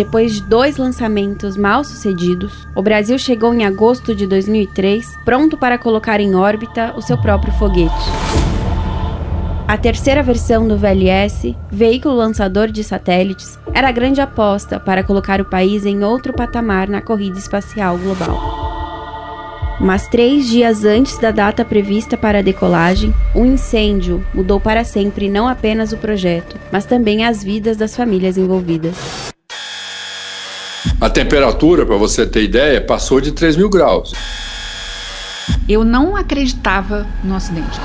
Depois de dois lançamentos mal sucedidos, o Brasil chegou em agosto de 2003 pronto para colocar em órbita o seu próprio foguete. A terceira versão do VLS, veículo lançador de satélites, era a grande aposta para colocar o país em outro patamar na corrida espacial global. Mas três dias antes da data prevista para a decolagem, um incêndio mudou para sempre não apenas o projeto, mas também as vidas das famílias envolvidas. A temperatura, para você ter ideia, passou de 3 mil graus. Eu não acreditava no acidente.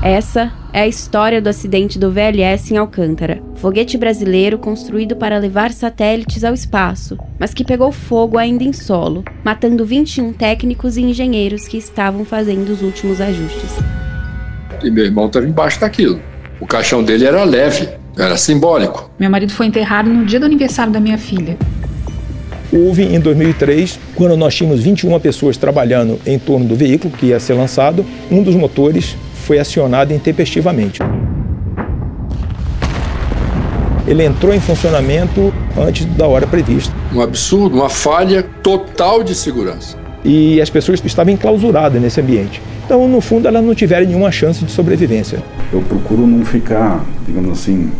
Essa é a história do acidente do VLS em Alcântara, foguete brasileiro construído para levar satélites ao espaço, mas que pegou fogo ainda em solo, matando 21 técnicos e engenheiros que estavam fazendo os últimos ajustes. E meu irmão estava embaixo daquilo. O caixão dele era leve, era simbólico. Meu marido foi enterrado no dia do aniversário da minha filha. Houve em 2003, quando nós tínhamos 21 pessoas trabalhando em torno do veículo que ia ser lançado, um dos motores foi acionado intempestivamente. Ele entrou em funcionamento antes da hora prevista. Um absurdo, uma falha total de segurança. E as pessoas estavam enclausuradas nesse ambiente. Então, no fundo, elas não tiveram nenhuma chance de sobrevivência. Eu procuro não ficar, digamos assim,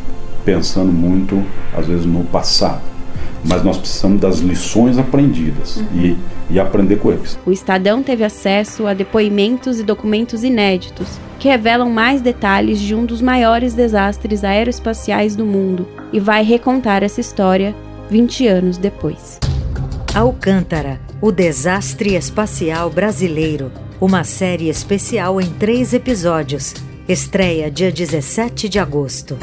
pensando muito, às vezes, no passado mas nós precisamos das lições aprendidas uhum. e, e aprender com eles. O Estadão teve acesso a depoimentos e documentos inéditos que revelam mais detalhes de um dos maiores desastres aeroespaciais do mundo e vai recontar essa história 20 anos depois. Alcântara, o desastre espacial brasileiro. Uma série especial em três episódios. Estreia dia 17 de agosto.